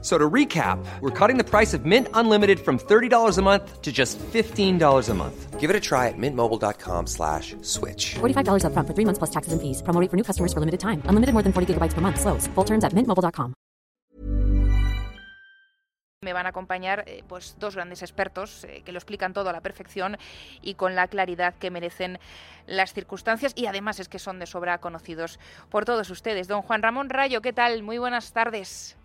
So to recap, we're cutting the price of Mint Unlimited from $30 a month to just $15 a month. Give it a try at mintmobile.com slash switch. $45 up front for three months plus taxes and fees. Promo rate for new customers for limited time. Unlimited more than 40 gigabytes per month. Slows. Full terms at mintmobile.com. Me van a acompañar eh, pues dos grandes expertos eh, que lo explican todo a la perfección y con la claridad que merecen las circunstancias y además es que son de sobra conocidos por todos ustedes. Don Juan Ramón Rayo, ¿qué tal? Muy buenas tardes.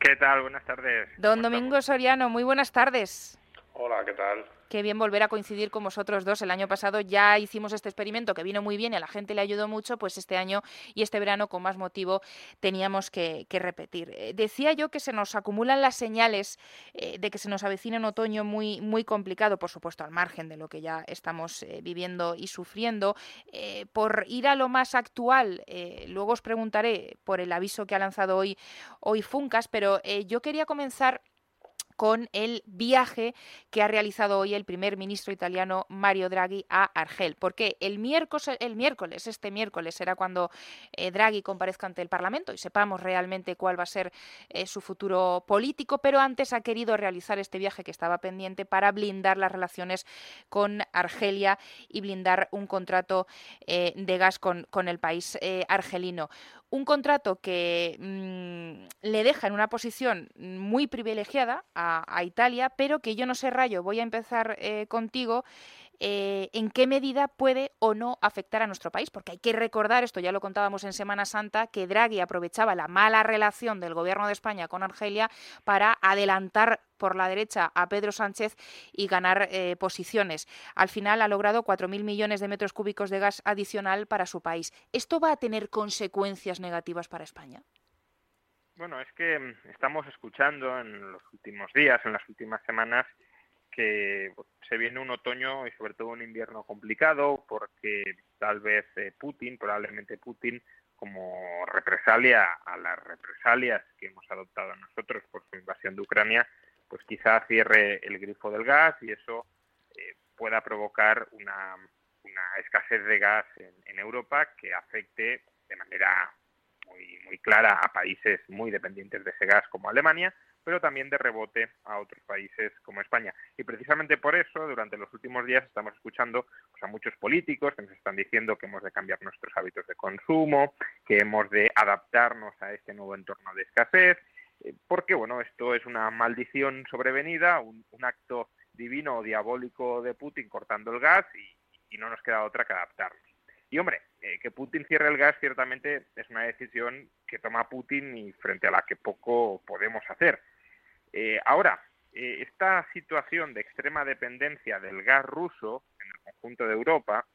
¿Qué tal? Buenas tardes. Don Domingo Soriano, muy buenas tardes. Hola, ¿qué tal? Qué bien volver a coincidir con vosotros dos. El año pasado ya hicimos este experimento que vino muy bien y a la gente le ayudó mucho, pues este año y este verano con más motivo teníamos que, repetir. Eh, decía yo que se nos acumulan las señales eh, de que se nos avecina un otoño muy, muy complicado, por supuesto al margen de lo que ya estamos eh, viviendo y sufriendo. por ir a lo más actual, luego os preguntaré por el aviso que ha lanzado hoy, hoy Funcas, pero yo quería comenzar con el viaje que ha realizado hoy el primer ministro italiano Mario Draghi a Argel. Porque el miércoles, el miércoles este miércoles será cuando eh, Draghi comparezca ante el Parlamento y sepamos realmente cuál va a ser eh, su futuro político, pero antes ha querido realizar este viaje que estaba pendiente para blindar las relaciones con Argelia y blindar un contrato eh, de gas con, con el país argelino un contrato que mm, le deja en una posición muy privilegiada a, Italia, pero que yo no sé, Rayo, voy a empezar eh, contigo. Eh, en qué medida puede o no afectar a nuestro país, porque hay que recordar, esto ya lo contábamos en Semana Santa, que Draghi aprovechaba la mala relación del gobierno de España con Argelia para adelantar por la derecha a Pedro Sánchez y ganar eh, posiciones. Al final ha logrado 4.000 millones de metros cúbicos de gas adicional para su país. ¿Esto va a tener consecuencias negativas para España? Bueno, es que mm, estamos escuchando en los últimos días, en las últimas semanas, que se viene un otoño y sobre todo un invierno complicado porque tal vez eh, Putin, probablemente Putin, como represalia a las represalias que hemos adoptado nosotros por su invasión de Ucrania, pues quizá cierre el grifo del gas y eso eh, pueda provocar una, escasez de gas en, Europa que afecte de manera muy, muy clara a países muy dependientes de ese gas como Alemania, pero también de rebote a otros países como España. Y precisamente por eso, durante los últimos días estamos escuchando pues, a muchos políticos que nos están diciendo que hemos de cambiar nuestros hábitos de consumo, que hemos de adaptarnos a este nuevo entorno de escasez, eh, porque bueno, esto es una maldición sobrevenida, un, acto divino o diabólico de Putin cortando el gas y, no nos queda otra que adaptarnos. Y hombre, eh, que Putin cierre el gas ciertamente es una decisión que toma Putin y frente a la que poco podemos hacer. Eh, ahora, eh, esta situación de extrema dependencia del gas ruso en el conjunto de Europa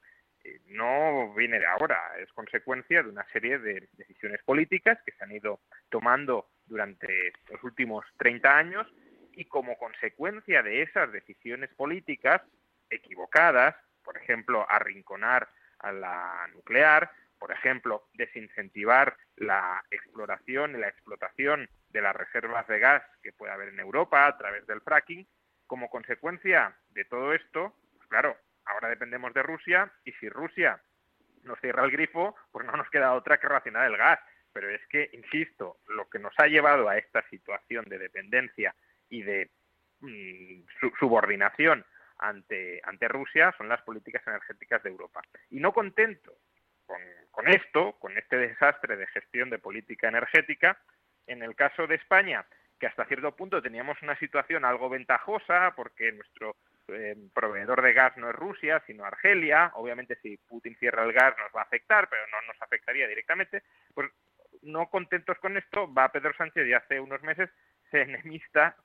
eh, no viene de ahora, es consecuencia de una serie de decisiones políticas que se han ido tomando durante los últimos 30 años y como consecuencia de esas decisiones políticas equivocadas, por ejemplo, arrinconar a la nuclear, por ejemplo, desincentivar la exploración y la explotación de las reservas de gas que puede haber en Europa a través del fracking. Como consecuencia de todo esto, pues claro, ahora dependemos de Rusia y si Rusia nos cierra el grifo, pues no nos queda otra que racionar el gas. Pero es que, insisto, lo que nos ha llevado a esta situación de dependencia y de mm, subordinación ante, ante Rusia son las políticas energéticas de Europa. Y no contento con, con esto, con este desastre de gestión de política energética, en el caso de España, que hasta cierto punto teníamos una situación algo ventajosa porque nuestro eh, proveedor de gas no es Rusia, sino Argelia. Obviamente, si Putin cierra el gas nos va a afectar, pero no nos afectaría directamente. Pues no contentos con esto, va Pedro Sánchez y hace unos meses se enemista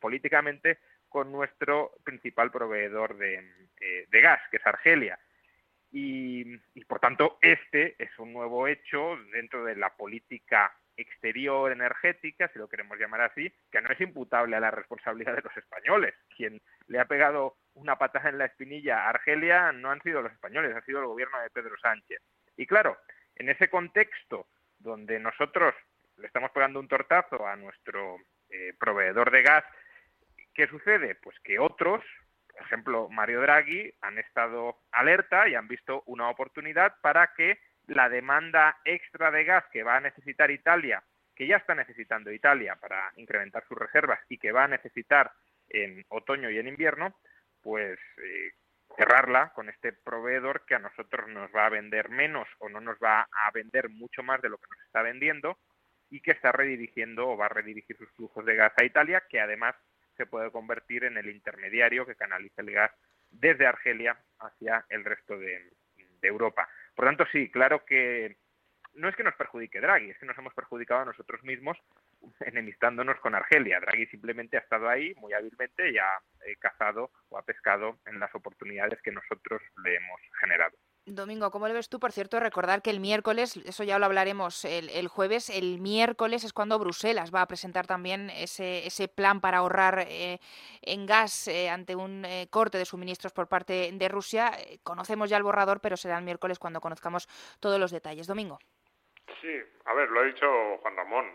políticamente con nuestro principal proveedor de, eh, gas, que es Argelia. Y, por tanto, este es un nuevo hecho dentro de la política exterior energética, si lo queremos llamar así, que no es imputable a la responsabilidad de los españoles. Quien le ha pegado una patada en la espinilla a Argelia no han sido los españoles, ha sido el gobierno de Pedro Sánchez. Y claro, en ese contexto donde nosotros le estamos pegando un tortazo a nuestro eh, proveedor de gas. ¿Qué sucede? Pues que otros, ejemplo Mario Draghi, han estado alerta y han visto una oportunidad para que la demanda extra de gas que va a necesitar Italia, que ya está necesitando Italia para incrementar sus reservas y que va a necesitar en otoño y en invierno, pues eh, cerrarla con este proveedor que a nosotros nos va a vender menos o no nos va a vender mucho más de lo que nos está vendiendo y que está redirigiendo o va a redirigir sus flujos de gas a Italia, que además se puede convertir en el intermediario que canaliza el gas desde Argelia hacia el resto de, Europa. Por tanto, sí, claro que no es que nos perjudique Draghi, es que nos hemos perjudicado a nosotros mismos enemistándonos con Argelia. Draghi simplemente ha estado ahí muy hábilmente y ha eh, cazado o ha pescado en las oportunidades que nosotros le hemos generado. Domingo, ¿cómo lo ves tú? Por cierto, recordar que el miércoles, eso ya lo hablaremos el, jueves, el miércoles es cuando Bruselas va a presentar también ese, ese plan para ahorrar eh, en gas eh, ante un eh, corte de suministros por parte de Rusia. Conocemos ya el borrador, pero será el miércoles cuando conozcamos todos los detalles. Domingo. Sí, a ver, lo ha dicho Juan Ramón.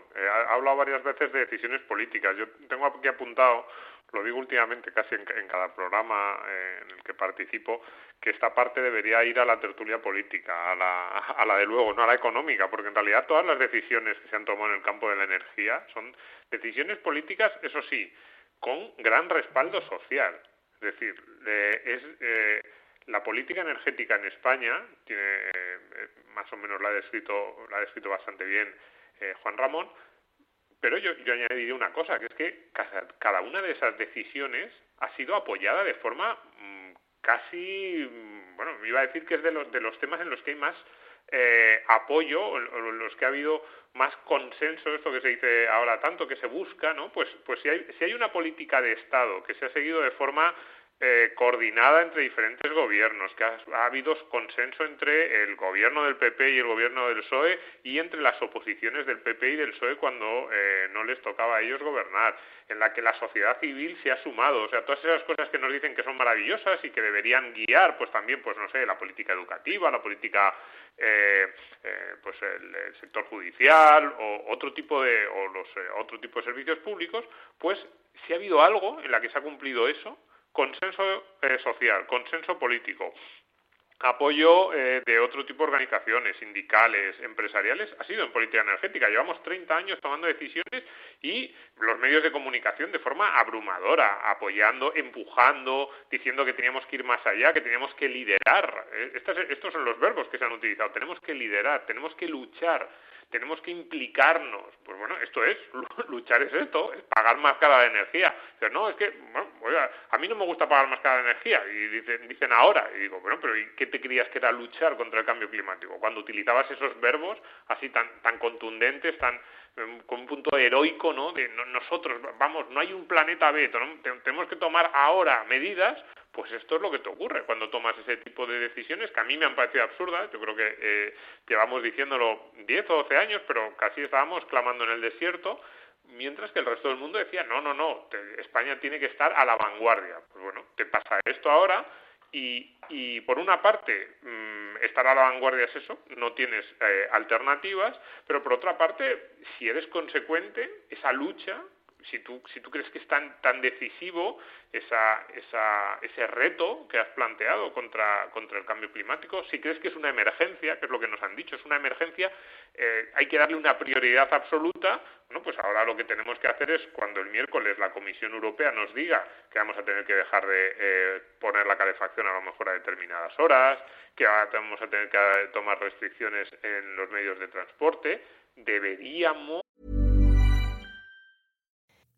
ha hablado varias veces de decisiones políticas. Yo tengo aquí apuntado lo digo últimamente casi en, cada programa eh, en el que participo, que esta parte debería ir a la tertulia política, a la, a la de luego, no a la económica, porque en realidad todas las decisiones que se han tomado en el campo de la energía son decisiones políticas, eso sí, con gran respaldo social. Es decir, es, eh, la política energética en España, tiene, eh, más o menos la ha descrito, la ha descrito bastante bien Juan Ramón, pero yo, yo añadiría una cosa, que es que cada una de esas decisiones ha sido apoyada de forma mm, casi, mm, bueno, me iba a decir que es de los, de los temas en los que hay más eh, apoyo, o, los que ha habido más consenso, esto que se dice ahora tanto que se busca, ¿no? Pues, pues si hay, si hay una política de Estado que se ha seguido de forma eh, coordinada entre diferentes gobiernos, que ha, habido consenso entre el gobierno del PP y el gobierno del PSOE y entre las oposiciones del PP y del PSOE cuando eh, no les tocaba a ellos gobernar, en la que la sociedad civil se ha sumado, o sea, todas esas cosas que nos dicen que son maravillosas y que deberían guiar, pues también, pues no sé, la política educativa, la política, eh, pues el, sector judicial o otro tipo de, o los otro tipo de servicios públicos, pues si ha habido algo en la que se ha cumplido eso, consenso eh, social, consenso político, apoyo eh, de otro tipo de organizaciones, sindicales, empresariales, ha sido en política energética. Llevamos 30 años tomando decisiones y los medios de comunicación de forma abrumadora, apoyando, empujando, diciendo que teníamos que ir más allá, que teníamos que liderar. Eh, estos, estos son los verbos que se han utilizado. Tenemos que liderar, tenemos que luchar tenemos que implicarnos. Pues bueno, esto es, luchar es esto, es pagar más cara de energía. Pero no, es que, bueno, a mí no me gusta pagar más cara de energía, y dicen, dicen ahora, y digo, bueno, pero ¿y qué te creías que era luchar contra el cambio climático? Cuando utilizabas esos verbos así tan, tan contundentes, tan em, con un punto heroico, ¿no? De nosotros, vamos, no hay un planeta B, tenemos que tomar ahora medidas pues esto es lo que te ocurre cuando tomas ese tipo de decisiones que a mí me han parecido absurdas. Yo creo que eh, llevamos diciéndolo 10 o 12 años, pero casi estábamos clamando en el desierto, mientras que el resto del mundo decía, no, no, no, España tiene que estar a la vanguardia. Pues bueno, te pasa esto ahora y, y por una parte, mm, estar a la vanguardia es eso, no tienes eh, alternativas, pero por otra parte, si eres consecuente, esa lucha si tú, si tú crees que es tan, tan decisivo esa, esa, ese reto que has planteado contra, contra el cambio climático, si crees que es una emergencia, que es lo que nos han dicho, es una emergencia, eh, hay que darle una prioridad absoluta, bueno, pues ahora lo que tenemos que hacer es cuando el miércoles la Comisión Europea nos diga que vamos a tener que dejar de eh, poner la calefacción a lo mejor a determinadas horas, que ahora vamos a tener que tomar restricciones en los medios de transporte, deberíamos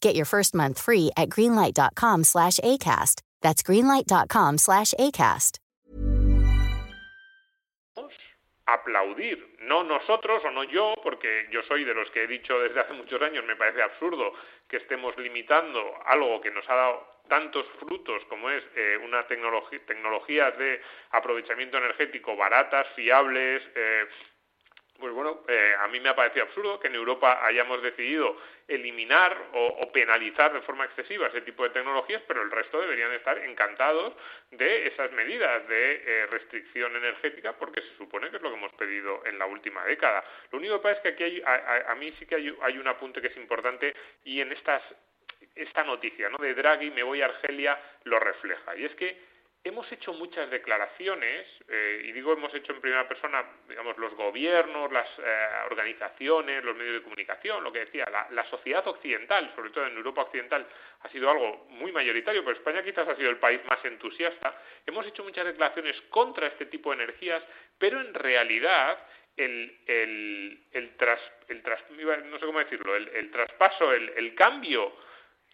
Get your first month free at greenlight.com slash ACAST. That's greenlight.com slash ACAST. aplaudir, no nosotros o no yo, porque yo soy de los que he dicho desde hace muchos años, me parece absurdo que estemos limitando algo que nos ha dado tantos frutos como es eh, una tecnología, tecnologías de aprovechamiento energético baratas, fiables, eh, pues bueno, eh, a mí me ha parecido absurdo que en Europa hayamos decidido eliminar o, penalizar de forma excesiva ese tipo de tecnologías, pero el resto deberían estar encantados de esas medidas de eh, restricción energética, porque se supone que es lo que hemos pedido en la última década. Lo único que pasa es que aquí hay, a, mí sí que hay, un apunte que es importante y en estas esta noticia ¿no? de Draghi, me voy a Argelia, lo refleja. Y es que hemos hecho muchas declaraciones, eh, y digo hemos hecho en primera persona, digamos, los gobiernos, las eh, organizaciones, los medios de comunicación, lo que decía, la, sociedad occidental, sobre todo en Europa occidental, ha sido algo muy mayoritario, pero España quizás ha sido el país más entusiasta. Hemos hecho muchas declaraciones contra este tipo de energías, pero en realidad el, el, el, tras, el tras, no sé cómo decirlo, el, traspaso, el, cambio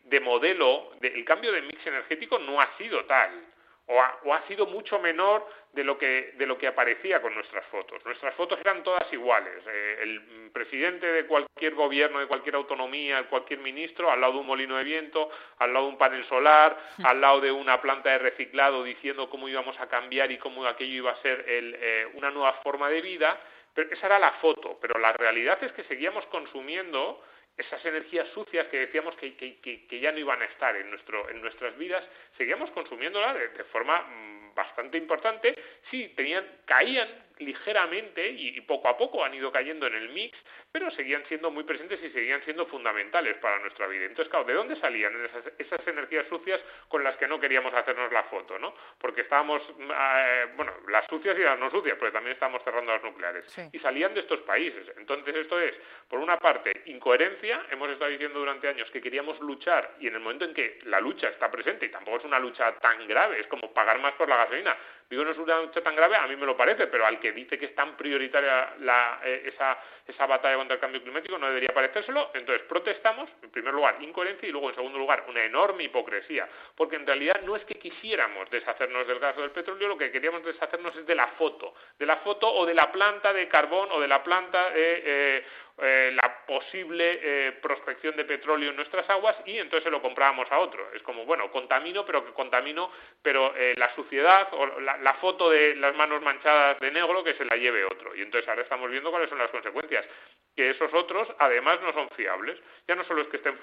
de modelo, el cambio de mix energético no ha sido tal o ha, sido mucho menor de lo, que, de lo que aparecía con nuestras fotos. Nuestras fotos eran todas iguales. Eh, el presidente de cualquier gobierno, de cualquier autonomía, cualquier ministro, al lado de un molino de viento, al lado de un panel solar, al lado de una planta de reciclado diciendo cómo íbamos a cambiar y cómo aquello iba a ser eh, una nueva forma de vida. Pero esa era la foto, pero la realidad es que seguíamos consumiendo esas energías sucias que decíamos que, ya no iban a estar en, nuestro, en nuestras vidas, seguíamos consumiéndolas de, forma mm, bastante importante. Sí, tenían, caían ligeramente y, poco a poco han ido cayendo en el mix, pero seguían siendo muy presentes y seguían siendo fundamentales para nuestra vida. Entonces, claro, ¿de dónde salían esas, energías sucias con las que no queríamos hacernos la foto? ¿no? Porque estábamos, eh, bueno, las sucias y las no sucias, pero también estábamos cerrando las nucleares. Y salían de estos países. Entonces, esto es, por una parte, incoherencia. Hemos estado diciendo durante años que queríamos luchar y en el momento en que la lucha está presente, y tampoco es una lucha tan grave, es como pagar más por la gasolina, Digo, no es una lucha tan grave, a mí me lo parece, pero al que dice que es tan prioritaria la, eh, esa, esa batalla contra el cambio climático no debería parecérselo. Entonces, protestamos, en primer lugar, incoherencia y luego, en segundo lugar, una enorme hipocresía, porque en realidad no es que quisiéramos deshacernos del gas o del petróleo, lo que queríamos deshacernos es de la foto, de la foto o de la planta de carbón o de la planta de, eh, eh, la posible eh, prospección de petróleo en nuestras aguas y entonces se lo comprábamos a otro. Es como, bueno, contamino, pero que contamino, pero eh, la suciedad o la, foto de las manos manchadas de negro que se la lleve otro. Y entonces ahora estamos viendo cuáles son las consecuencias. Que esos otros además no son fiables. Ya no solo es que estén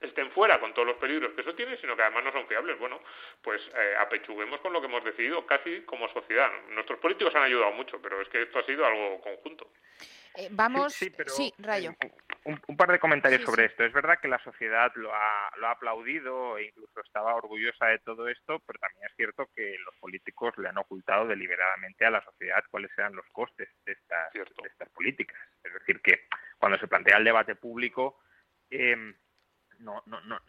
estén fuera con todos los peligros que eso tiene, sino que además no son fiables. Bueno, pues apechuguemos con lo que hemos decidido casi como sociedad. Nuestros políticos han ayudado mucho, pero es que esto ha sido algo conjunto. Eh, vamos, sí, Rayo. Un, par de comentarios sobre esto. Es verdad que la sociedad lo ha, lo ha aplaudido e incluso estaba orgullosa de todo esto, pero también es cierto que los políticos le han ocultado deliberadamente a la sociedad cuáles eran los costes de estas, de estas políticas. Es decir, que cuando se plantea el debate público, em, no, no, no,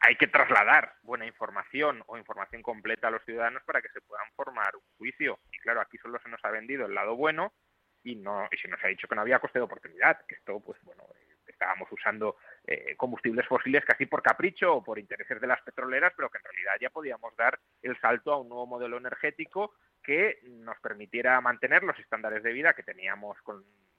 hay que trasladar buena información o información completa a los ciudadanos para que se puedan formar un juicio. Y claro, aquí solo se nos ha vendido el lado bueno y no y se nos ha dicho que no había coste de oportunidad, que esto, pues bueno, eh, estábamos usando eh, combustibles fósiles casi por capricho o por intereses de las petroleras, pero que en realidad ya podíamos dar el salto a un nuevo modelo energético que nos permitiera mantener los estándares de vida que teníamos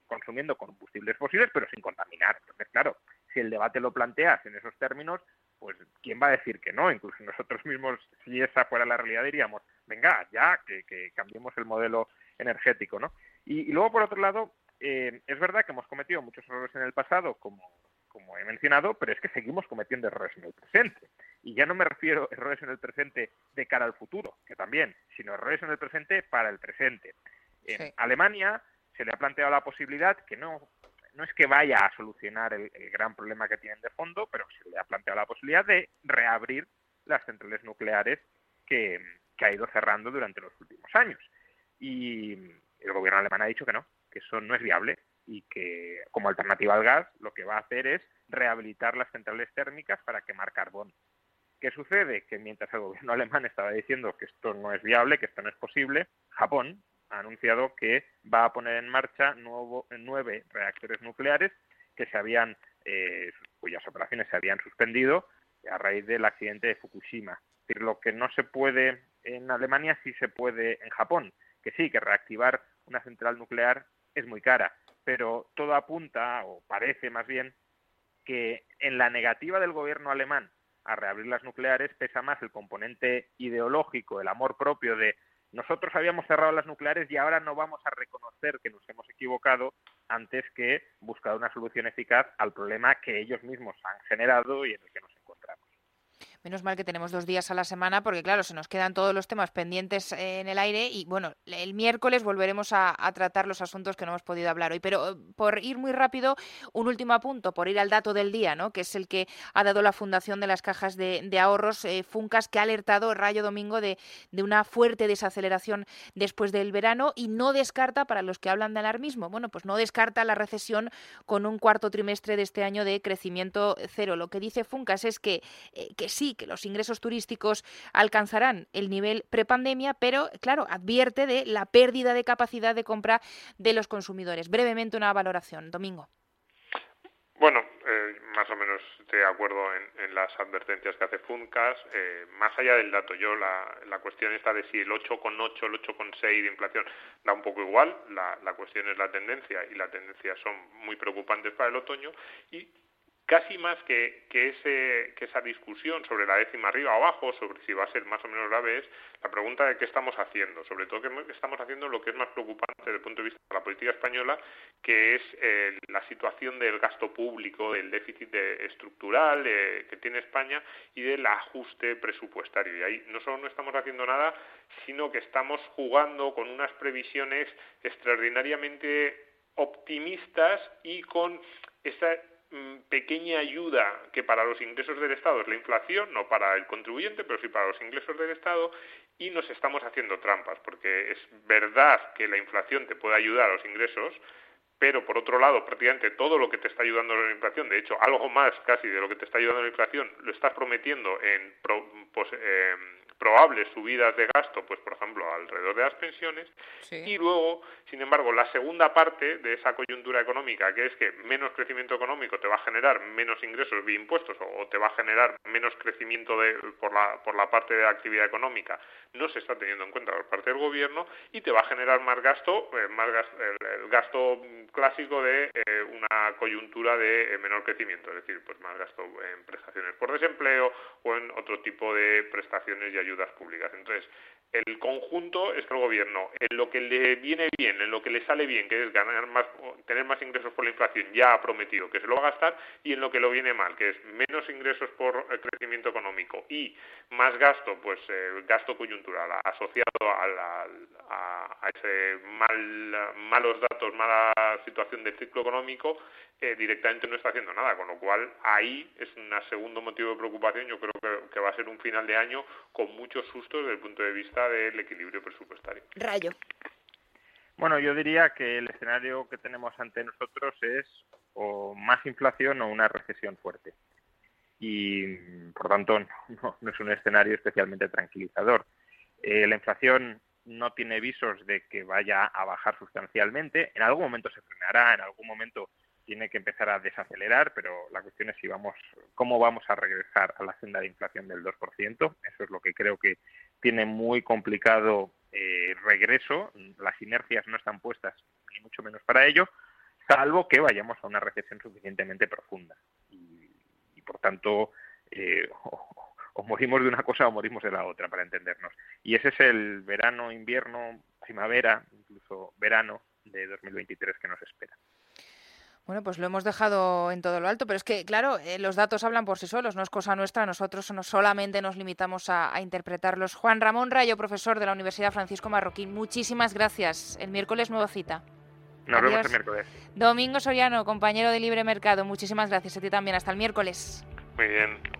consumiendo combustibles fósiles, pero sin contaminar. Entonces, claro, si el debate lo planteas en esos términos, pues ¿quién va a decir que no? Incluso nosotros mismos, si esa fuera la realidad, diríamos, venga, ya, que, que cambiemos el modelo energético, ¿no? Y, luego, por otro lado, eh, es verdad que hemos cometido muchos errores en el pasado, como, como he mencionado, pero es que seguimos cometiendo errores en el presente. Y ya no me refiero a errores en el presente de cara al futuro, que también, sino errores en el presente para el presente. En Alemania se le ha planteado la posibilidad que no no es que vaya a solucionar el, gran problema que tienen de fondo, pero se le ha planteado la posibilidad de reabrir las centrales nucleares que, que ha ido cerrando durante los últimos años. Y el gobierno alemán ha dicho que no, que eso no es viable y que como alternativa al gas lo que va a hacer es rehabilitar las centrales térmicas para quemar carbón. ¿Qué sucede? Que mientras el gobierno alemán estaba diciendo que esto no es viable, que esto no es posible, Japón ha anunciado que va a poner en marcha nuevo, nueve reactores nucleares que se habían, eh, cuyas operaciones se habían suspendido a raíz del accidente de Fukushima. Es decir, lo que no se puede en Alemania sí se puede en Japón, que sí, que reactivar una central nuclear es muy cara, pero todo apunta, o parece más bien, que en la negativa del gobierno alemán a reabrir las nucleares pesa más el componente ideológico, el amor propio de nosotros habíamos cerrado las nucleares y ahora no vamos a reconocer que nos hemos equivocado antes que buscar una solución eficaz al problema que ellos mismos han generado y en el que nos. Menos mal que tenemos dos días a la semana porque, claro, se nos quedan todos los temas pendientes en el aire y, bueno, el miércoles volveremos a, tratar los asuntos que no hemos podido hablar hoy. Pero por ir muy rápido, un último apunto, por ir al dato del día, ¿no? que es el que ha dado la Fundación de las Cajas de, Ahorros, eh, Funcas, que ha alertado Rayo Domingo de, de, una fuerte desaceleración después del verano y no descarta, para los que hablan de alarmismo, bueno, pues no descarta la recesión con un cuarto trimestre de este año de crecimiento cero. Lo que dice Funcas es que, eh, que sí, que los ingresos turísticos alcanzarán el nivel prepandemia, pero claro, advierte de la pérdida de capacidad de compra de los consumidores. Brevemente una valoración. Domingo. Bueno, eh, más o menos de acuerdo en, las advertencias que hace Funcas. Eh, más allá del dato, yo la, cuestión está de si el 8,8, el 8,6 de inflación da un poco igual. La, cuestión es la tendencia y la tendencia son muy preocupantes para el otoño. Y casi más que, que, ese, que esa discusión sobre la décima arriba o abajo, sobre si va a ser más o menos grave, es la pregunta de qué estamos haciendo, sobre todo qué estamos haciendo lo que es más preocupante desde el punto de vista de la política española, que es eh, la situación del gasto público, del déficit estructural eh, que tiene España y del ajuste presupuestario. Y ahí no solo no estamos haciendo nada, sino que estamos jugando con unas previsiones extraordinariamente optimistas y con esa pequeña ayuda que para los ingresos del Estado es la inflación, no para el contribuyente, pero sí para los ingresos del Estado, y nos estamos haciendo trampas, porque es verdad que la inflación te puede ayudar a los ingresos, pero por otro lado, prácticamente todo lo que te está ayudando la inflación, de hecho, algo más casi de lo que te está ayudando la inflación, lo estás prometiendo en, pues, eh, probables subidas de gasto, pues por ejemplo, alrededor de las pensiones, y luego, sin embargo, la segunda parte de esa coyuntura económica, que es que menos crecimiento económico te va a generar menos ingresos vía impuestos o, te va a generar menos crecimiento de, por, la, por la parte de la actividad económica, no se está teniendo en cuenta por parte del gobierno y te va a generar más gasto, eh, más el, gasto clásico de eh, una coyuntura de eh, menor crecimiento, es decir, pues más gasto en prestaciones por desempleo o en otro tipo de prestaciones y ayudas ayudas públicas. Entonces, el conjunto es que el gobierno, en lo que le viene bien, en lo que le sale bien, que es ganar más, tener más ingresos por la inflación, ya ha prometido que se lo va a gastar, y en lo que lo viene mal, que es menos ingresos por crecimiento económico y más gasto, pues eh, gasto coyuntural asociado a, a, ese mal, malos datos, mala situación del ciclo económico, eh, directamente no está haciendo nada, con lo cual ahí es un segundo motivo de preocupación. Yo creo que va a ser un final de año con muchos sustos desde el punto de vista del equilibrio presupuestario. Rayo. Bueno, yo diría que el escenario que tenemos ante nosotros es o más inflación o una recesión fuerte. Y, por tanto, no, es un escenario especialmente tranquilizador. Eh, la inflación no tiene visos de que vaya a bajar sustancialmente. En algún momento se frenará, en algún momento tiene que empezar a desacelerar, pero la cuestión es si vamos, cómo vamos a regresar a la senda de inflación del 2%. Eso es lo que creo que tiene muy complicado eh, regreso. Las inercias no están puestas ni mucho menos para ello, salvo que vayamos a una recesión suficientemente profunda. Y, por tanto, eh, o, morimos de una cosa o morimos de la otra, para entendernos. Y ese es el verano, invierno, primavera, incluso verano de 2023 que nos espera. Bueno, pues lo hemos dejado en todo lo alto, pero es que, claro, eh, los datos hablan por sí solos, no es cosa nuestra, nosotros no solamente nos limitamos a, a, interpretarlos. Juan Ramón Rayo, profesor de la Universidad Francisco Marroquín, muchísimas gracias. El miércoles nueva cita. Nos Adiós. vemos el miércoles. Domingo Soriano, compañero de Libre Mercado, muchísimas gracias a ti también. Hasta el miércoles. Muy bien.